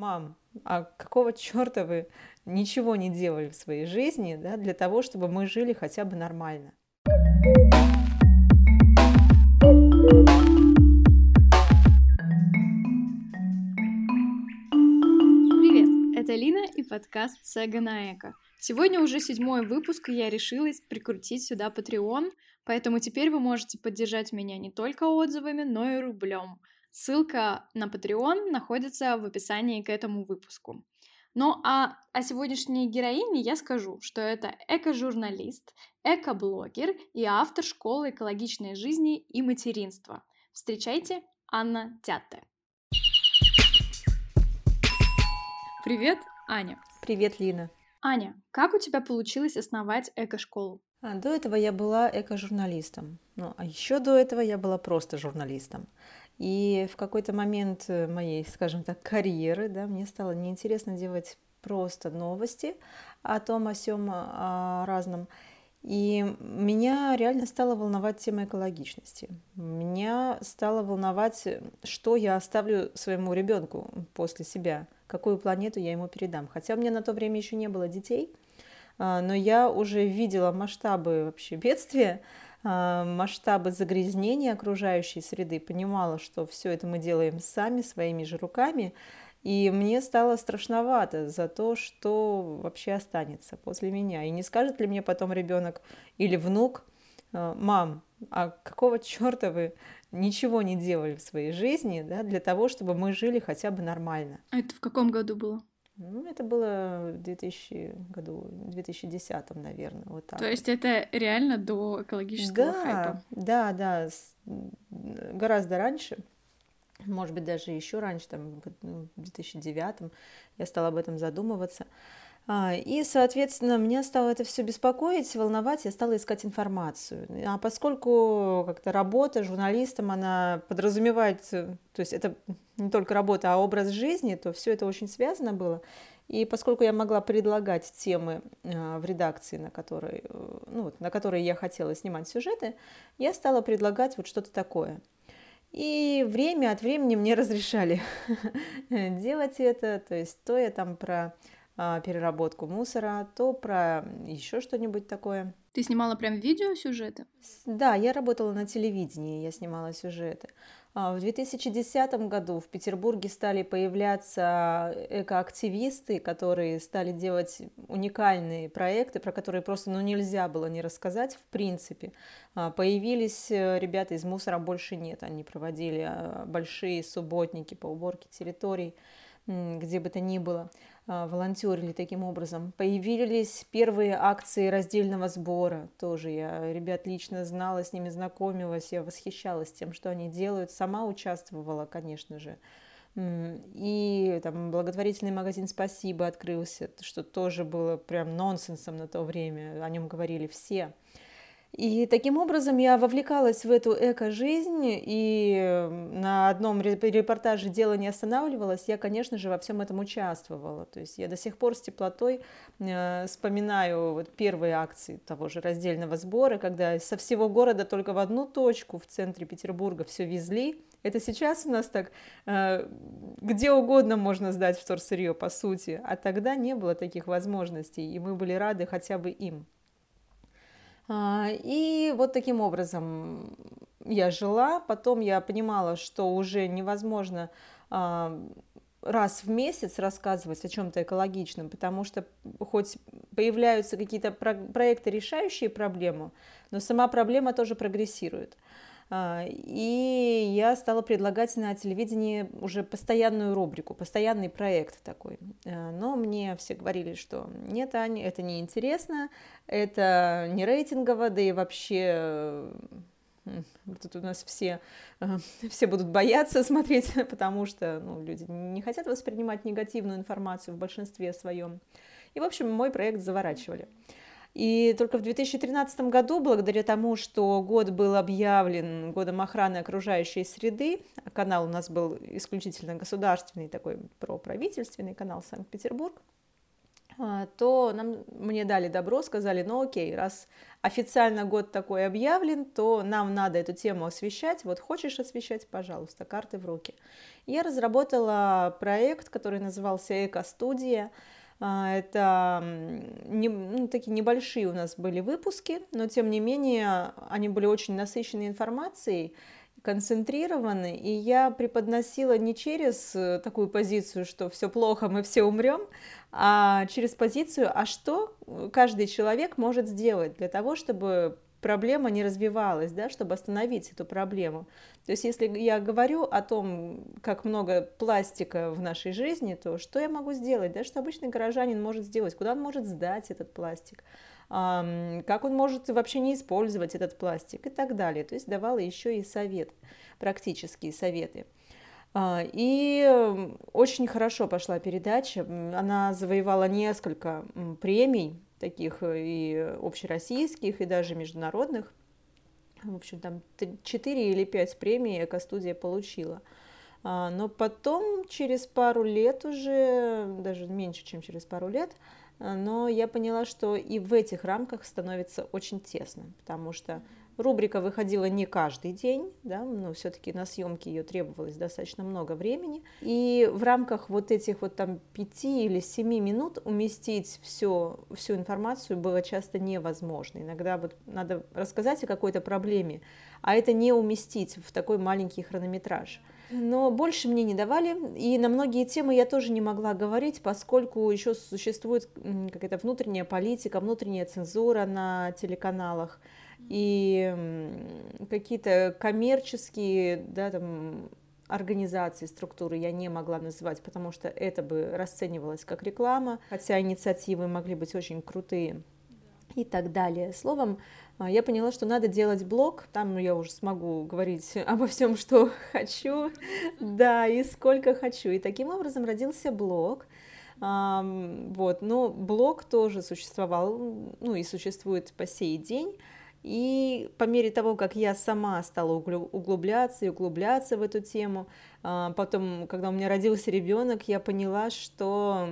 Мам, а какого черта вы ничего не делали в своей жизни да, для того, чтобы мы жили хотя бы нормально? Привет, это Лина и подкаст Сега на Эко. Сегодня уже седьмой выпуск, и я решилась прикрутить сюда Patreon, поэтому теперь вы можете поддержать меня не только отзывами, но и рублем. Ссылка на Patreon находится в описании к этому выпуску. Ну а о сегодняшней героине я скажу, что это эко-журналист, эко-блогер и автор школы экологичной жизни и материнства. Встречайте, Анна Тятте. Привет, Аня. Привет, Лина. Аня, как у тебя получилось основать эко-школу? А, до этого я была эко-журналистом. Ну, а еще до этого я была просто журналистом. И в какой-то момент э, моей, скажем так, карьеры, да, мне стало неинтересно делать просто новости о том, о сём, о разном. И меня реально стала волновать тема экологичности. Меня стало волновать, что я оставлю своему ребенку после себя, какую планету я ему передам. Хотя у меня на то время еще не было детей, а, но я уже видела масштабы вообще бедствия, а, масштабы загрязнения окружающей среды, понимала, что все это мы делаем сами, своими же руками, и мне стало страшновато за то, что вообще останется после меня. И не скажет ли мне потом ребенок или внук, «А, мам, а какого черта вы ничего не делали в своей жизни да, для того, чтобы мы жили хотя бы нормально? А это в каком году было? Ну, это было в 2000 году, 2010, наверное, вот так. То есть это реально до экологического да, хайпа? Да, да, гораздо раньше, может быть, даже еще раньше, там, в 2009 я стала об этом задумываться. А, и, соответственно, меня стало это все беспокоить, волновать, я стала искать информацию. А поскольку как-то работа журналистом, она подразумевает, то есть это не только работа, а образ жизни, то все это очень связано было. И поскольку я могла предлагать темы а, в редакции, на которые, ну, на которые я хотела снимать сюжеты, я стала предлагать вот что-то такое. И время от времени мне разрешали делать это, то есть то я там про переработку мусора, то про еще что-нибудь такое. Ты снимала прям видео сюжеты? Да, я работала на телевидении, я снимала сюжеты. А, в 2010 году в Петербурге стали появляться экоактивисты, которые стали делать уникальные проекты, про которые просто ну, нельзя было не рассказать в принципе. А, появились э, ребята из «Мусора больше нет», они проводили большие субботники по уборке территорий где бы то ни было. А, волонтерили таким образом. Появились первые акции раздельного сбора, тоже я ребят лично знала, с ними знакомилась, я восхищалась тем, что они делают, сама участвовала, конечно же. И там благотворительный магазин «Спасибо» открылся, что тоже было прям нонсенсом на то время, о нем говорили все. И таким образом я вовлекалась в эту эко-жизнь, и на одном репортаже «Дело не останавливалось», я, конечно же, во всем этом участвовала. То есть я до сих пор с теплотой э, вспоминаю вот первые акции того же раздельного сбора, когда со всего города только в одну точку в центре Петербурга все везли. Это сейчас у нас так, э, где угодно можно сдать вторсырье, по сути, а тогда не было таких возможностей, и мы были рады хотя бы им. А, и вот таким образом я жила, потом я понимала, что уже невозможно а, раз в месяц рассказывать о чем-то экологичном, потому что хоть появляются какие-то проекты, решающие проблему, но сама проблема тоже прогрессирует. А, и я стала предлагать на телевидении уже постоянную рубрику, постоянный проект такой. А, но мне все говорили, что нет, Аня, это не интересно, это не рейтингово, да и вообще тут у нас все, а, все будут бояться смотреть, потому что ну, люди не хотят воспринимать негативную информацию в большинстве своем. И, в общем, мой проект заворачивали. И только в 2013 году, благодаря тому, что год был объявлен годом охраны окружающей среды, а канал у нас был исключительно государственный, такой проправительственный канал Санкт-Петербург, а, то нам, мне дали добро, сказали, ну окей, раз официально год такой объявлен, то нам надо эту тему освещать. Вот хочешь освещать, пожалуйста, карты в руки. Я разработала проект, который назывался «Эко-студия». А, это не, ну, такие небольшие у нас были выпуски, но тем не менее они были очень насыщены информацией, концентрированы, и я преподносила не через э, такую позицию, что все плохо, мы все умрем, а через позицию, а что каждый человек может сделать для того, чтобы проблема не развивалась, да, чтобы остановить эту проблему. То есть если я говорю о том, как много пластика в нашей жизни, то что я могу сделать, да, что обычный горожанин может сделать, куда он может сдать этот пластик, как он может вообще не использовать этот пластик и так далее. То есть давала еще и совет, практические советы. А, и очень хорошо пошла передача. Она завоевала несколько премий, таких э, и общероссийских, и даже международных. В общем, там 4 или 5 премий Экостудия получила. А, но потом, через пару лет уже, даже меньше, чем через пару лет, а, но я поняла, что и в этих рамках становится очень тесно, потому что рубрика выходила не каждый день, да, но все-таки на съемки ее требовалось достаточно много времени, и в рамках вот этих вот там пяти или семи минут уместить все, всю информацию было часто невозможно. Иногда вот надо рассказать о какой-то проблеме, а это не уместить в такой маленький хронометраж. Но больше мне не давали, и на многие темы я тоже не могла говорить, поскольку еще существует какая-то внутренняя политика, внутренняя цензура на телеканалах, и какие-то коммерческие, да, там, организации, структуры я не могла называть, потому что это бы расценивалось как реклама, хотя инициативы могли быть очень крутые и так далее. Словом, а, я поняла, что надо делать блог, там я уже смогу говорить обо всем, что хочу, да, и сколько хочу. И таким образом родился блог. Вот, но блог тоже существовал, ну и существует по сей день. И по мере того, как я сама стала углубляться и углубляться в эту тему, а, потом, когда у меня родился ребенок, я поняла, что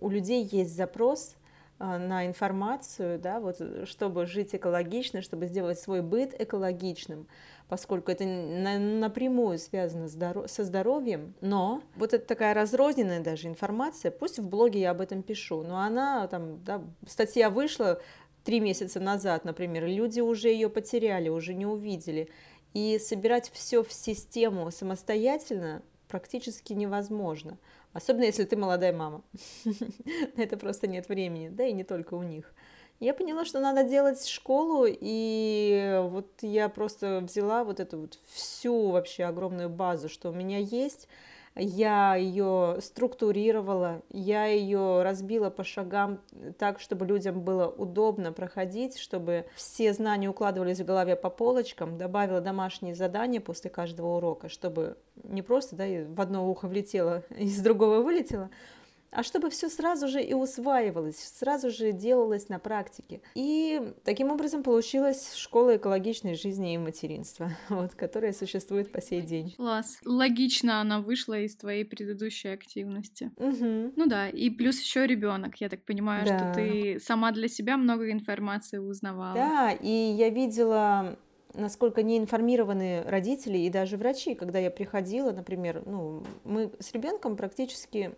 у людей есть запрос а, на информацию, да, вот, чтобы жить экологично, чтобы сделать свой быт экологичным, поскольку это напрямую связано со здоровьем, но вот это такая разрозненная даже информация, пусть в блоге я об этом пишу, но она там, да, статья вышла три месяца назад, например, люди уже ее потеряли, уже не увидели, и собирать все в систему самостоятельно практически невозможно. Особенно если ты молодая мама. Это просто нет времени, да и не только у них. Я поняла, что надо делать школу, и вот я просто взяла вот эту вот всю вообще огромную базу, что у меня есть, я ее структурировала, я ее разбила по шагам так, чтобы людям было удобно проходить, чтобы все знания укладывались в голове по полочкам, добавила домашние задания после каждого урока, чтобы не просто да, в одно ухо влетело, из другого вылетело, а чтобы все сразу же и усваивалось, сразу же делалось на практике. И таким образом получилась школа экологичной жизни и материнства, вот, которая существует по сей день. Класс. Логично она вышла из твоей предыдущей активности. Угу. Ну да, и плюс еще ребенок. Я так понимаю, да. что ты сама для себя много информации узнавала. Да, и я видела насколько не информированы родители и даже врачи, когда я приходила, например, ну, мы с ребенком практически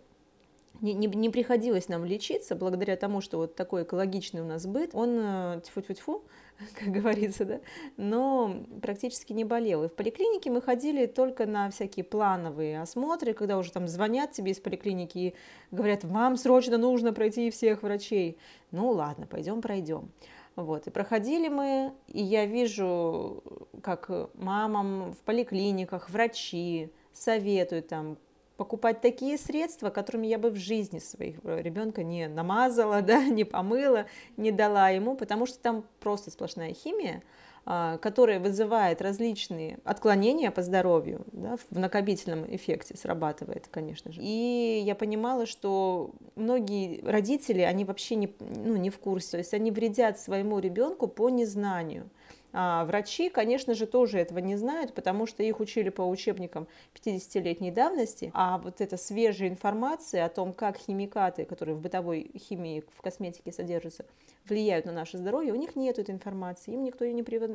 не, не, не приходилось нам лечиться благодаря тому, что вот такой экологичный у нас быт, он э, тьфу-тьфу-тьфу, как говорится, да, но практически не болел. И в поликлинике мы ходили только на всякие плановые осмотры, когда уже там звонят тебе из поликлиники и говорят, вам срочно нужно пройти всех врачей. Ну ладно, пойдем пройдем. Вот, и проходили мы, и я вижу, как мамам в поликлиниках врачи советуют там, покупать такие средства, которыми я бы в жизни своих э, ребенка не намазала, да, не помыла, не дала ему, потому что там просто сплошная химия, а, которая вызывает различные отклонения по здоровью, да, в накопительном эффекте срабатывает, конечно же. И я понимала, что многие родители, они вообще не, ну, не в курсе, то есть они вредят своему ребенку по незнанию. А врачи, конечно же, тоже этого не знают, потому что их учили по учебникам 50-летней давности, а вот эта свежая информация о том, как химикаты, которые в бытовой химии, в косметике содержатся, влияют на наше здоровье, у них нет этой информации, им никто ее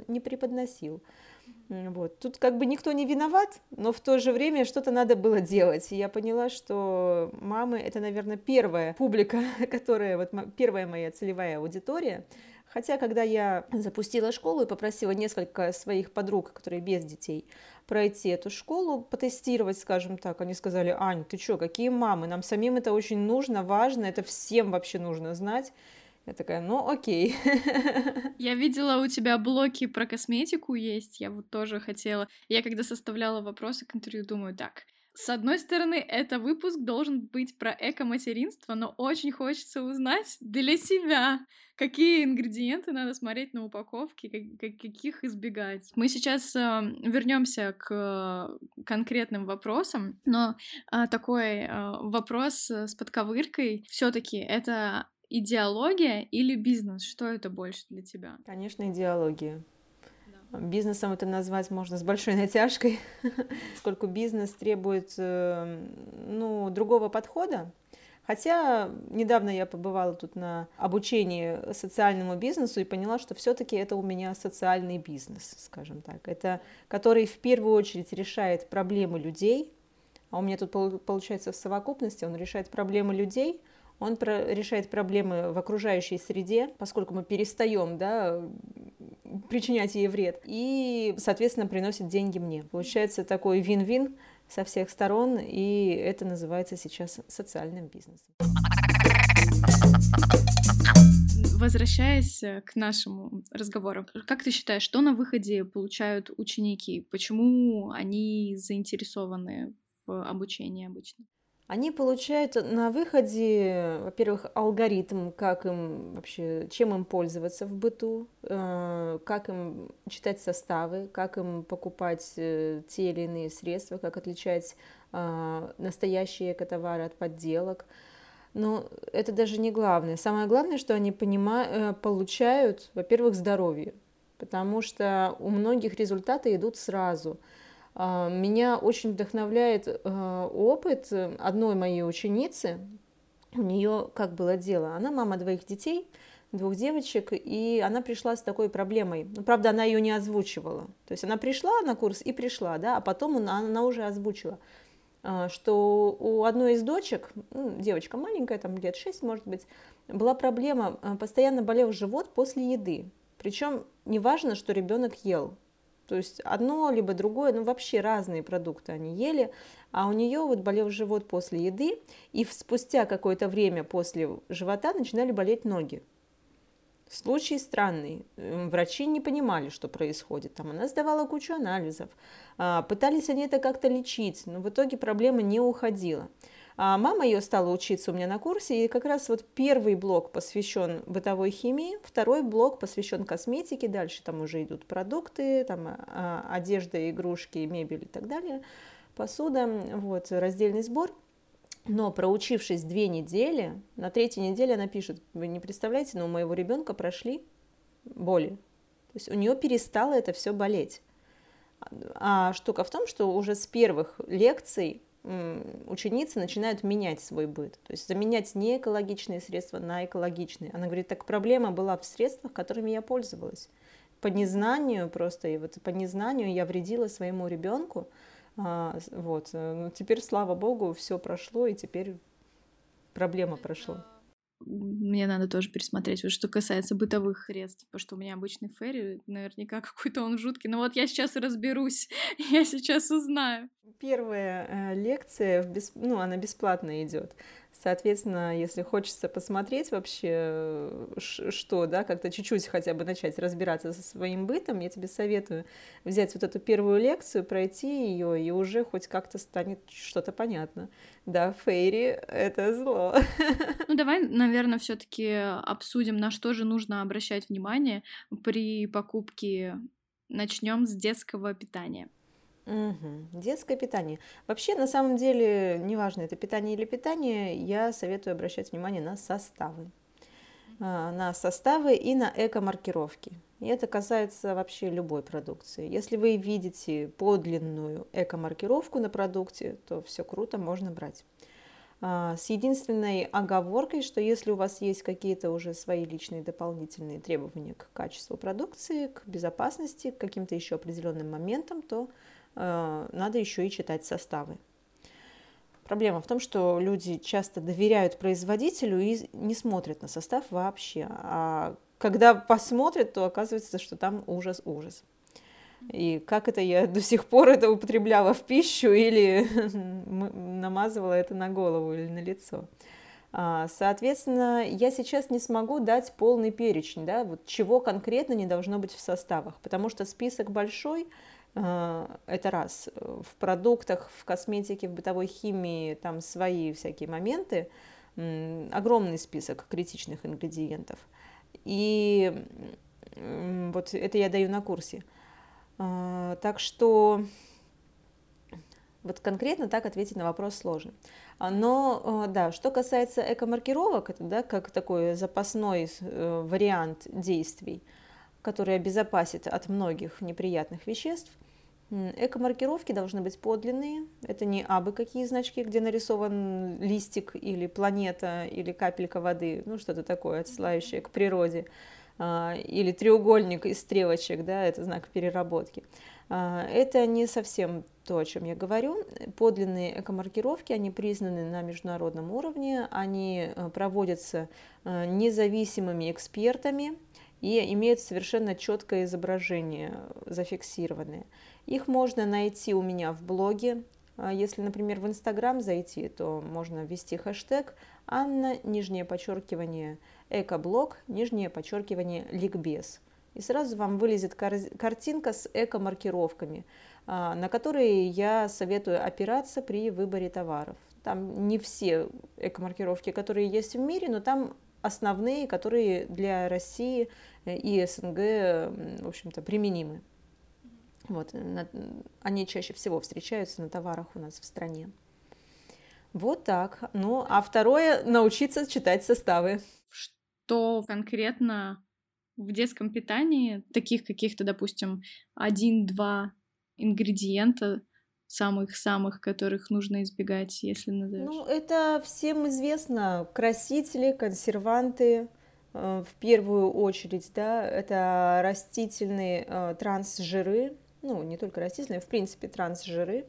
не преподносил. Вот. Тут как бы никто не виноват, но в то же время что-то надо было делать. И я поняла, что мамы — это, наверное, первая публика, которая, вот первая моя целевая аудитория, Хотя, когда я запустила школу и попросила несколько своих подруг, которые без детей, пройти эту школу, потестировать, скажем так, они сказали, Ань, ты что, какие мамы, нам самим это очень нужно, важно, это всем вообще нужно знать. Я такая, ну окей. Я видела у тебя блоки про косметику есть, я вот тоже хотела. Я когда составляла вопросы к интервью, думаю, так, с одной стороны, это выпуск должен быть про эко-материнство, но очень хочется узнать для себя, какие ингредиенты надо смотреть на упаковке, как, каких избегать. Мы сейчас э, вернемся к конкретным вопросам, но э, такой э, вопрос с подковыркой все-таки это идеология или бизнес? Что это больше для тебя? Конечно, идеология. Бизнесом это назвать можно с большой натяжкой, поскольку бизнес требует э, ну, другого подхода. Хотя недавно я побывала тут на обучении социальному бизнесу и поняла, что все-таки это у меня социальный бизнес, скажем так. Это который в первую очередь решает проблемы людей, а у меня тут получается в совокупности, он решает проблемы людей, он про, решает проблемы в окружающей среде, поскольку мы перестаем да, причинять ей вред, и, соответственно, приносит деньги мне. Получается такой вин-вин со всех сторон, и это называется сейчас социальным бизнесом. Возвращаясь к нашему разговору, как ты считаешь, что на выходе получают ученики? Почему они заинтересованы в обучении обычно? Они получают на выходе, во-первых, алгоритм, как им вообще, чем им пользоваться в быту, э, как им читать составы, как им покупать э, те или иные средства, как отличать э, настоящие экотовары от подделок. Но это даже не главное. Самое главное, что они понимают, получают, во-первых, здоровье, потому что у многих результаты идут сразу – меня очень вдохновляет э, опыт одной моей ученицы. У нее как было дело? Она мама двоих детей, двух девочек, и она пришла с такой проблемой. Ну, правда, она ее не озвучивала. То есть она пришла на курс и пришла, да, а потом она, она уже озвучила, а, что у одной из дочек, ну, девочка маленькая, там лет 6, может быть, была проблема, а, постоянно болел живот после еды. Причем неважно, что ребенок ел, то есть одно либо другое, ну вообще разные продукты они ели, а у нее вот болел живот после еды, и спустя какое-то время после живота начинали болеть ноги. Случай странный. Врачи не понимали, что происходит. Там она сдавала кучу анализов. А, пытались они это как-то лечить, но в итоге проблема не уходила. А мама ее стала учиться у меня на курсе, и как раз вот первый блок посвящен бытовой химии, второй блок посвящен косметике, дальше там уже идут продукты, там а, одежда, игрушки, мебель и так далее, посуда, вот, раздельный сбор. Но проучившись две недели, на третьей неделе она пишет, вы не представляете, но у моего ребенка прошли боли. То есть у нее перестало это все болеть. А штука в том, что уже с первых лекций ученицы начинают менять свой быт, то есть заменять не экологичные средства на экологичные. Она говорит, так проблема была в средствах, которыми я пользовалась. По незнанию просто, и вот по незнанию я вредила своему ребенку, а, вот. Э, ну, теперь, слава богу, все прошло, и теперь проблема прошла мне надо тоже пересмотреть. Вот что касается бытовых средств, потому что у меня обычный ферри, наверняка какой-то он жуткий. Но вот я сейчас разберусь, я сейчас узнаю. Первая э, лекция, бесп... ну, она бесплатно идет. Соответственно, если хочется посмотреть вообще, что, да, как-то чуть-чуть хотя бы начать разбираться со своим бытом, я тебе советую взять вот эту первую лекцию, пройти ее, и уже хоть как-то станет что-то понятно. Да, Фейри — это зло. Ну, давай, наверное, все таки обсудим, на что же нужно обращать внимание при покупке. Начнем с детского питания. Угу. Детское питание. Вообще, на самом деле, неважно, это питание или питание, я советую обращать внимание на составы. А, на составы и на эко-маркировки. И это касается вообще любой продукции. Если вы видите подлинную эко-маркировку на продукте, то все круто, можно брать. А, с единственной оговоркой, что если у вас есть какие-то уже свои личные дополнительные требования к качеству продукции, к безопасности, к каким-то еще определенным моментам, то надо еще и читать составы. Проблема в том, что люди часто доверяют производителю и не смотрят на состав вообще. А когда посмотрят, то оказывается, что там ужас-ужас. И как это я до сих пор это употребляла в пищу или намазывала это на голову или на лицо. А, соответственно, я сейчас не смогу дать полный перечень, да, вот чего конкретно не должно быть в составах, потому что список большой, это раз. В продуктах, в косметике, в бытовой химии там свои всякие моменты, огромный список критичных ингредиентов. И вот это я даю на курсе. А, так что вот конкретно так ответить на вопрос сложно. А, но да, что касается эко-маркировок, это да, как такой запасной э, вариант действий, который обезопасит от многих неприятных веществ. Эко-маркировки должны быть подлинные. Это не абы какие значки, где нарисован листик или планета, или капелька воды, ну что-то такое, отсылающее к природе. А, или треугольник из стрелочек, да, это знак переработки. А, это не совсем то, о чем я говорю. Подлинные экомаркировки, они признаны на международном уровне, они э, проводятся э, независимыми экспертами, и имеют совершенно четкое изображение, зафиксированное. Их можно найти у меня в блоге. А если, например, в Инстаграм зайти, то можно ввести хэштег Анна, нижнее подчеркивание, экоблог, нижнее подчеркивание, ликбез. И сразу вам вылезет картинка с эко-маркировками, а, на которые я советую опираться при выборе товаров. Там не все эко-маркировки, которые есть в мире, но там основные, которые для России и СНГ, в общем-то, применимы. Вот, они чаще всего встречаются на товарах у нас в стране. Вот так. Ну, а второе – научиться читать составы. Что конкретно в детском питании, таких каких-то, допустим, один-два ингредиента самых-самых, которых нужно избегать, если назовешь? Ну, это всем известно. Красители, консерванты, э, в первую очередь, да, это растительные э, трансжиры, ну, не только растительные, в принципе, трансжиры.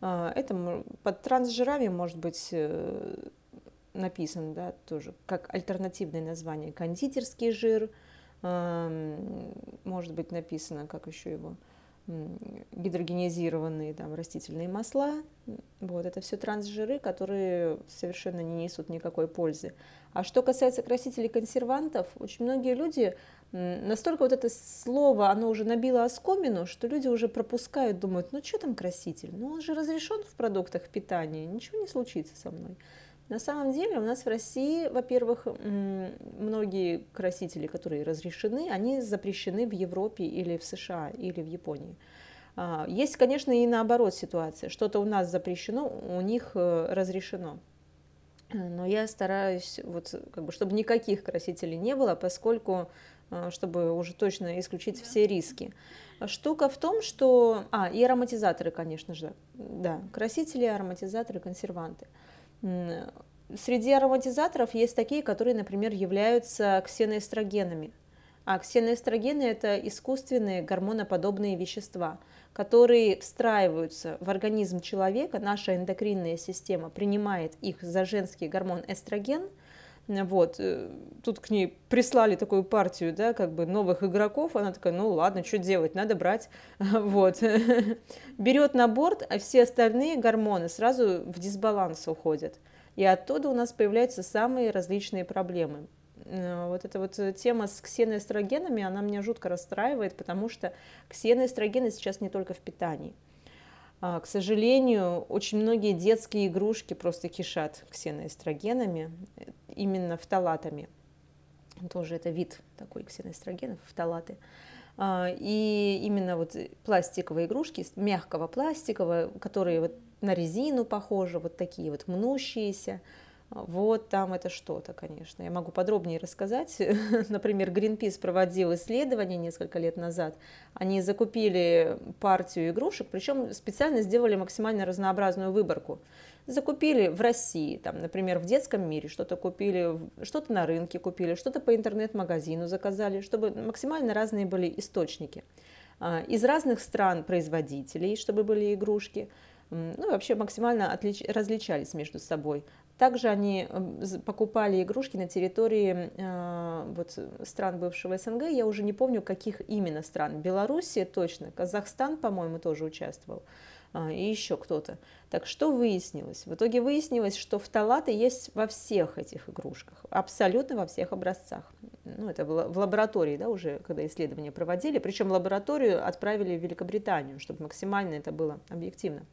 Э, это под трансжирами может быть написан, да, тоже как альтернативное название кондитерский жир, может быть написано, как еще его, гидрогенизированные там, растительные масла. Вот, это все трансжиры, которые совершенно не несут никакой пользы. А что касается красителей консервантов, очень многие люди, настолько вот это слово, оно уже набило оскомину, что люди уже пропускают, думают, ну что там краситель? Ну он же разрешен в продуктах питания, ничего не случится со мной. На самом деле у нас в России, во-первых, многие красители, которые разрешены, они запрещены в Европе или в США или в Японии. А, есть, конечно, и наоборот ситуация. Что-то у нас запрещено, у них э, разрешено. Но я стараюсь, вот, как бы, чтобы никаких красителей не было, поскольку, э, чтобы уже точно исключить все риски. Штука в том, что... А, и ароматизаторы, конечно же. Да, красители, ароматизаторы, консерванты. Среди ароматизаторов есть такие, которые, например, являются ксеноэстрогенами. А ксеноэстрогены – это искусственные гормоноподобные вещества, которые встраиваются в организм человека, наша эндокринная система принимает их за женский гормон эстроген. Вот. Э, тут к ней прислали такую партию, да, как бы новых игроков, она такая, ну ладно, что делать, надо брать. Вот. Берет на борт, а все остальные гормоны сразу в дисбаланс уходят. И оттуда у нас появляются самые различные проблемы. Э, вот эта вот тема с ксеноэстрогенами, она меня жутко расстраивает, потому что ксеноэстрогены сейчас не только в питании. А, к сожалению, очень многие детские игрушки просто кишат ксеноэстрогенами, именно фталатами. Тоже это вид такой ксеноэстрогенов, фталаты. А, и именно вот пластиковые игрушки, мягкого пластикового, которые вот на резину похожи, вот такие вот мнущиеся, Вот там это что-то, конечно. Я могу подробнее рассказать. Например, Greenpeace проводил исследование несколько лет назад. Они закупили партию игрушек, причем специально сделали максимально разнообразную выборку. Закупили в России, там, например, в детском мире что-то купили, что-то на рынке купили, что-то по интернет-магазину заказали, чтобы максимально разные были источники. А, из разных стран производителей, чтобы были игрушки – ну и вообще максимально отлич... различались между собой. Также они покупали игрушки на территории э, вот, стран бывшего СНГ, я уже не помню, каких именно стран. Белоруссия точно, Казахстан, по-моему, тоже участвовал, и еще кто-то. Так что выяснилось? В итоге выяснилось, что фталаты есть во всех этих игрушках, абсолютно во всех образцах. Ну, это в лаборатории, да, уже, когда исследования проводили, причем лабораторию отправили в Великобританию, чтобы максимально это было объективно.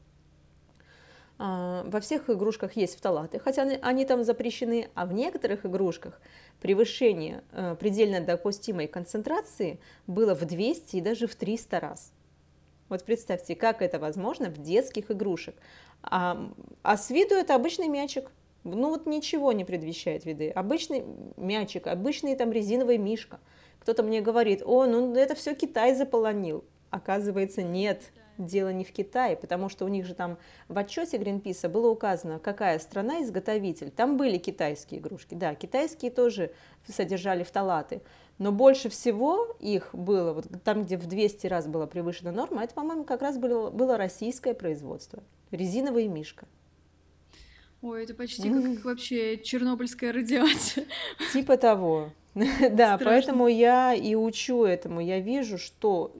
А, во всех игрушках есть фталаты, хотя они там запрещены, а в некоторых игрушках превышение э, предельно допустимой концентрации было в 200 и даже в 300 раз. Вот представьте, как это возможно в детских игрушек. А, а с виду это обычный мячик. Ну вот ничего не предвещает виды. Обычный мячик, обычный там резиновый мишка. Кто-то мне говорит, о, ну это все Китай заполонил. Оказывается, нет дело не в Китае, потому что у них же там в отчете Гринписа было указано, какая страна изготовитель. Там были китайские игрушки, да, китайские тоже содержали фталаты, но больше всего их было, вот там, где в 200 раз была превышена норма, это, по-моему, как раз было, было российское производство, резиновый мишка. Ой, это почти как вообще чернобыльская радиация. Типа того. Да, поэтому я и учу этому. Я вижу, что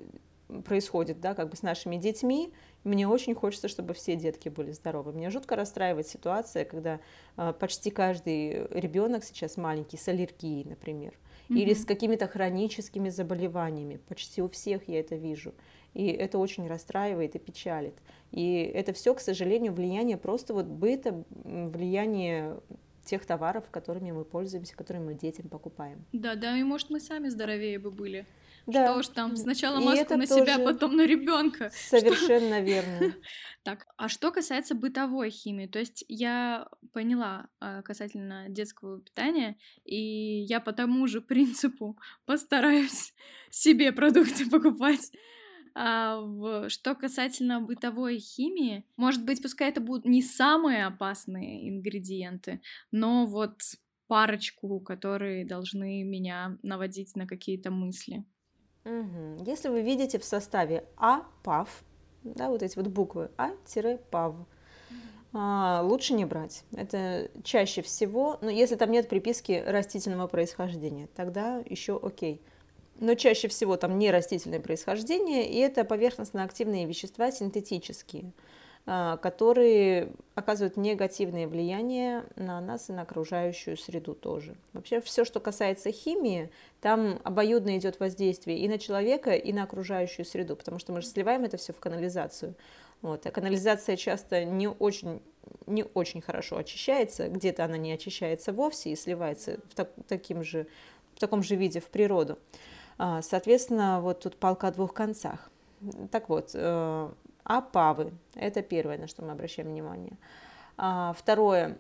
происходит, да, как бы с нашими детьми, мне очень хочется, чтобы все детки были здоровы. Меня жутко расстраивает ситуация, когда э, почти каждый ребенок сейчас маленький с аллергией, например, mm-hmm. или с какими-то хроническими заболеваниями. Почти у всех я это вижу. И это очень расстраивает и печалит. И это все, к сожалению, влияние просто вот быта, влияние тех товаров, которыми мы пользуемся, которые мы детям покупаем. Да, да, и может мы сами здоровее бы были. Да. Что уж там, сначала маску на себя, потом на ребенка. Совершенно что... верно. Так, а что касается бытовой химии, то есть я поняла а, касательно детского питания, и я по тому же принципу постараюсь себе продукты покупать. А, в, что касательно бытовой химии, может быть, пускай это будут не самые опасные ингредиенты, но вот парочку, которые должны меня наводить на какие-то мысли. Угу. Если вы видите в составе А, ПАВ, да, вот эти вот буквы А-ПАВ, а, лучше не брать. Это чаще всего, но если там нет приписки растительного происхождения, тогда еще окей. Но чаще всего там не растительное происхождение, и это поверхностно-активные вещества синтетические. А, которые оказывают негативное влияние на нас и на окружающую среду тоже. Вообще все, что касается химии, там обоюдно идет воздействие и на человека, и на окружающую среду, потому что мы же сливаем это все в канализацию. Вот. А канализация часто не очень, не очень хорошо очищается, где-то она не очищается вовсе и сливается в, так, таким же, в таком же виде в природу. А, соответственно, вот тут палка о двух концах. Так вот, э, а это первое, на что мы обращаем внимание. А, второе,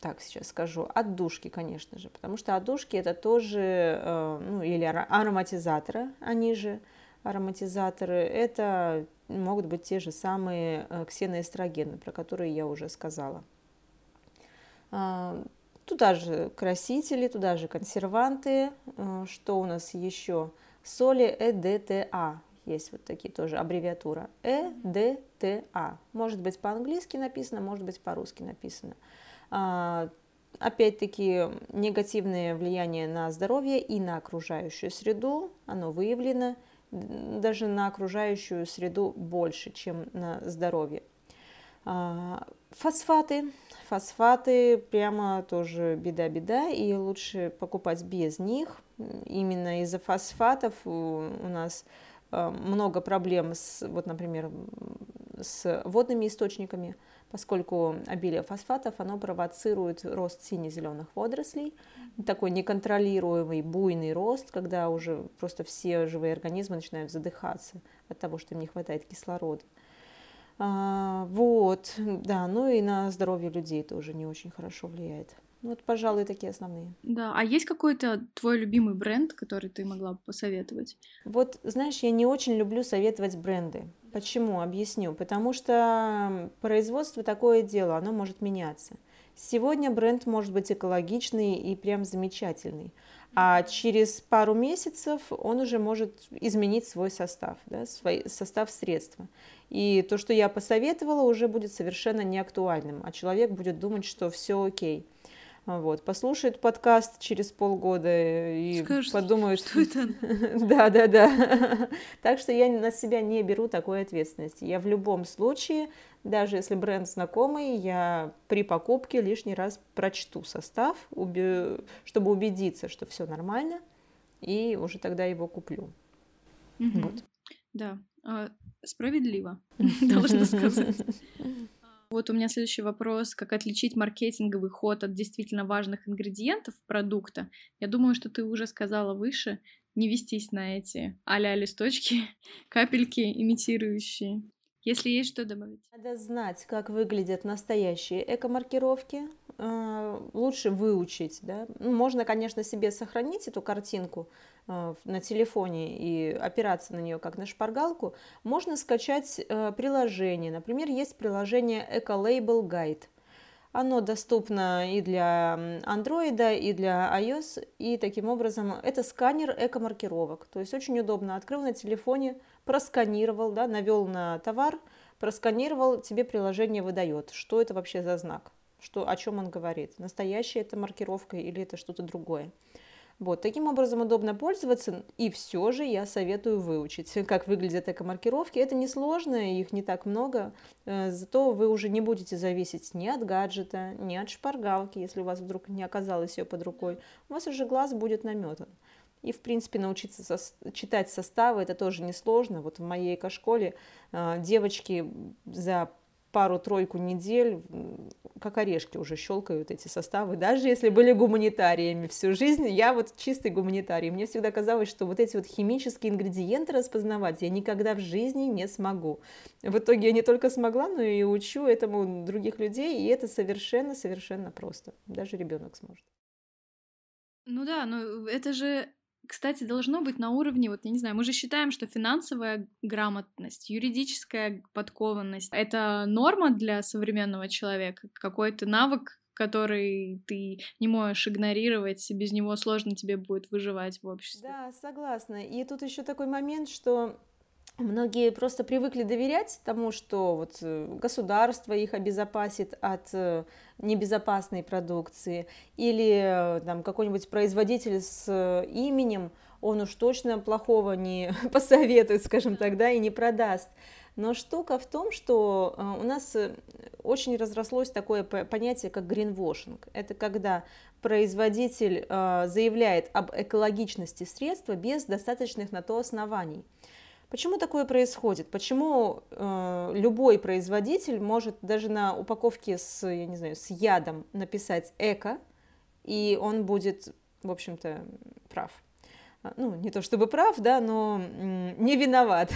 так сейчас скажу, отдушки, конечно же, потому что отдушки это тоже, э, ну или ароматизаторы, они же ароматизаторы, это могут быть те же самые э, ксеноэстрогены, про которые я уже сказала. А, туда же красители, туда же консерванты, э, что у нас еще? Соли ЭДТА, есть вот такие тоже аббревиатура. ЭДТА. Может быть по-английски написано, может быть по-русски написано. А, опять-таки негативное влияние на здоровье и на окружающую среду, оно выявлено даже на окружающую среду больше, чем на здоровье. А, фосфаты. Фосфаты прямо тоже беда-беда, и лучше покупать без них. Именно из-за фосфатов у нас Э, много проблем с, вот, например, с водными источниками, поскольку обилие фосфатов, оно провоцирует рост сине-зеленых водорослей, такой неконтролируемый буйный рост, когда уже просто все живые организмы начинают задыхаться от того, что им не хватает кислорода. А, вот, да, ну и на здоровье людей тоже не очень хорошо влияет. Вот, пожалуй, такие основные. Да, а есть какой-то твой любимый бренд, который ты могла бы посоветовать? Вот, знаешь, я не очень люблю советовать бренды. Почему? Объясню. Потому что производство такое дело, оно может меняться. Сегодня бренд может быть экологичный и прям замечательный, а через пару месяцев он уже может изменить свой состав, да, свой состав средства. И то, что я посоветовала, уже будет совершенно неактуальным, а человек будет думать, что все окей. Вот, послушает подкаст через полгода и Скажешь, подумает, что это. да, да, да. Так что я на себя не беру такой ответственности. Я в любом случае, даже если бренд знакомый, я при покупке лишний раз прочту состав, чтобы убедиться, что все нормально, и уже тогда его куплю. Вот. Да, а, справедливо, должна сказать. Вот у меня следующий вопрос. Как отличить маркетинговый ход от действительно важных ингредиентов продукта? Я думаю, что ты уже сказала выше. Не вестись на эти а-ля листочки, капельки имитирующие. Если есть что добавить. Надо знать, как выглядят настоящие эко-маркировки. А, лучше выучить. Да? Ну, можно, конечно, себе сохранить эту картинку а, на телефоне и опираться на нее как на шпаргалку. Можно скачать э, приложение. Например, есть приложение Ecolabel Guide. Оно доступно и для Android, и для iOS, и таким образом это сканер эко-маркировок. То есть очень удобно. Открыл на телефоне, просканировал, да, навел на товар, просканировал, тебе приложение выдает, что это вообще за знак, что, о чем он говорит. Настоящая это маркировка или это что-то другое. Вот, таким образом удобно пользоваться, и все же я советую выучить, как выглядят эко-маркировки. Это несложно, их не так много, э, зато вы уже не будете зависеть ни от гаджета, ни от шпаргалки, если у вас вдруг не оказалось ее под рукой. У вас уже глаз будет наметан. И, в принципе, научиться со- читать составы, это тоже несложно. Вот в моей эко-школе э, девочки за пару-тройку недель, как орешки уже щелкают эти составы, даже если были гуманитариями всю жизнь, я вот чистый гуманитарий, мне всегда казалось, что вот эти вот химические ингредиенты распознавать я никогда в жизни не смогу. В итоге я не только смогла, но и учу этому других людей, и это совершенно-совершенно просто, даже ребенок сможет. Ну да, но это же кстати, должно быть на уровне, вот я не знаю, мы же считаем, что финансовая грамотность, юридическая подкованность — это норма для современного человека, какой-то навык, который ты не можешь игнорировать, без него сложно тебе будет выживать в обществе. Да, согласна. И тут еще такой момент, что Многие просто привыкли доверять тому, что вот э, государство их обезопасит от э, небезопасной продукции, или э, там какой-нибудь производитель с именем, он уж точно плохого не посоветует, скажем так, да, и не продаст. Но штука в том, что у нас очень разрослось такое понятие, как гринвошинг. Это когда производитель заявляет об экологичности средства без достаточных на то оснований. Почему такое происходит? Почему э, любой производитель может даже на упаковке с, я не знаю, с ядом написать эко, и он будет, в общем-то, прав? А, ну, не то чтобы прав, да, но не виноват.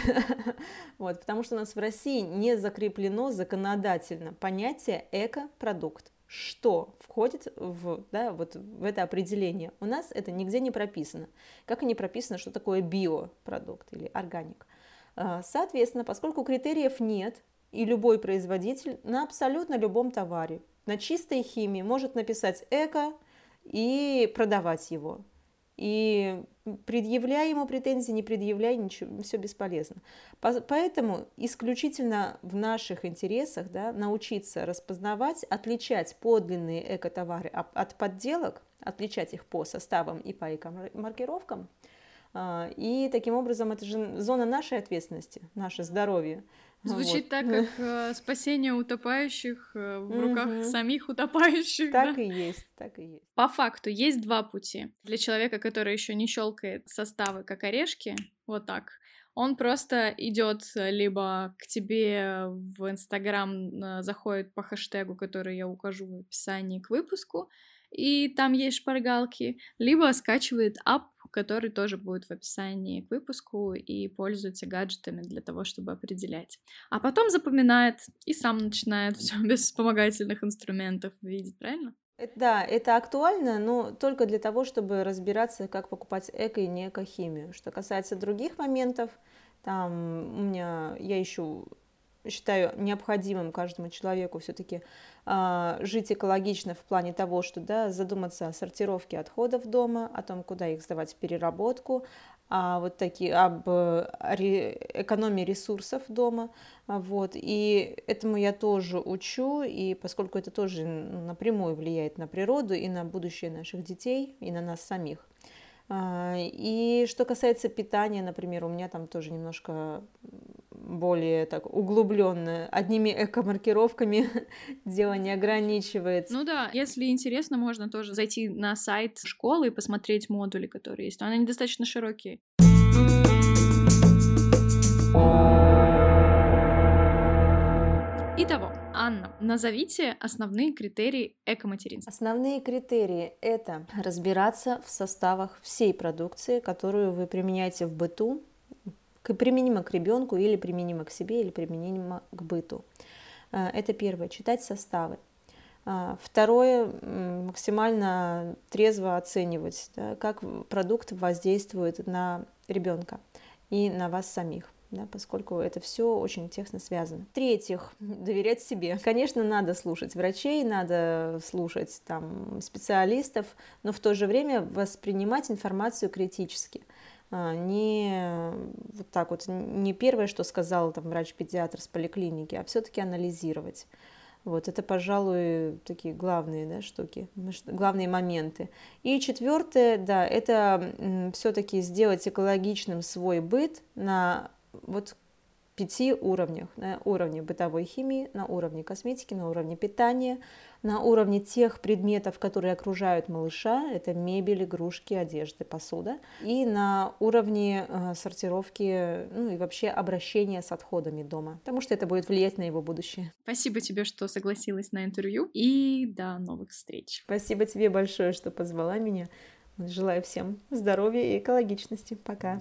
вот, потому что у нас в России не закреплено законодательно понятие эко-продукт что входит в, да, вот в это определение. У нас это нигде не прописано. Как и не прописано, что такое биопродукт или органик. А, соответственно, поскольку критериев нет, и любой производитель на абсолютно любом товаре, на чистой химии может написать эко и продавать его. И предъявляй ему претензии, не предъявляй, ничего, все бесполезно. Поэтому исключительно в наших интересах да, научиться распознавать, отличать подлинные экотовары от подделок, отличать их по составам и по эко-маркировкам. А, и таким образом это же зона нашей ответственности, наше здоровье. Звучит вот. так, как э, спасение утопающих э, в руках угу. самих утопающих. Так да? и есть, так и есть. По факту есть два пути. Для человека, который еще не щелкает составы как орешки, вот так. Он просто идет либо к тебе в Инстаграм, э, заходит по хэштегу, который я укажу в описании к выпуску, и там есть шпаргалки, либо скачивает ап, который тоже будет в описании к выпуску и пользуется гаджетами для того, чтобы определять. А потом запоминает и сам начинает все без вспомогательных инструментов видеть, правильно? Да, это актуально, но только для того, чтобы разбираться, как покупать эко и не эко-химию. Что касается других моментов, там у меня, я ищу считаю необходимым каждому человеку все-таки а, жить экологично в плане того, что да, задуматься о сортировке отходов дома, о том, куда их сдавать в переработку, а вот такие об экономии ресурсов дома, вот и этому я тоже учу, и поскольку это тоже напрямую влияет на природу и на будущее наших детей и на нас самих. А, и что касается питания, например, у меня там тоже немножко более так углубленно. Одними эко-маркировками дело не ограничивается. Ну да, если интересно, можно тоже зайти на сайт школы и посмотреть модули, которые есть. Но они достаточно широкие. Итого, Анна, назовите основные критерии экоматеринства. Основные критерии – это разбираться в составах всей продукции, которую вы применяете в быту, применимо к ребенку или применимо к себе или применимо к быту. А, это первое, читать составы. А, второе, максимально трезво оценивать, да, как продукт воздействует на ребенка и на вас самих. Да, поскольку это все очень тесно связано. В-третьих, доверять себе. Конечно, надо слушать врачей, надо слушать там, специалистов, но в то же время воспринимать информацию критически. А, не вот так вот, не первое, что сказал там врач-педиатр с поликлиники, а все-таки анализировать. Вот это, пожалуй, такие главные да, штуки, главные моменты. И четвертое, да, это все-таки сделать экологичным свой быт на вот пяти уровнях. На уровне бытовой химии, на уровне косметики, на уровне питания, на уровне тех предметов, которые окружают малыша, это мебель, игрушки, одежды, посуда, и на уровне э, сортировки, ну и вообще обращения с отходами дома, потому что это будет влиять на его будущее. Спасибо тебе, что согласилась на интервью, и до новых встреч. Спасибо тебе большое, что позвала меня. Желаю всем здоровья и экологичности. Пока.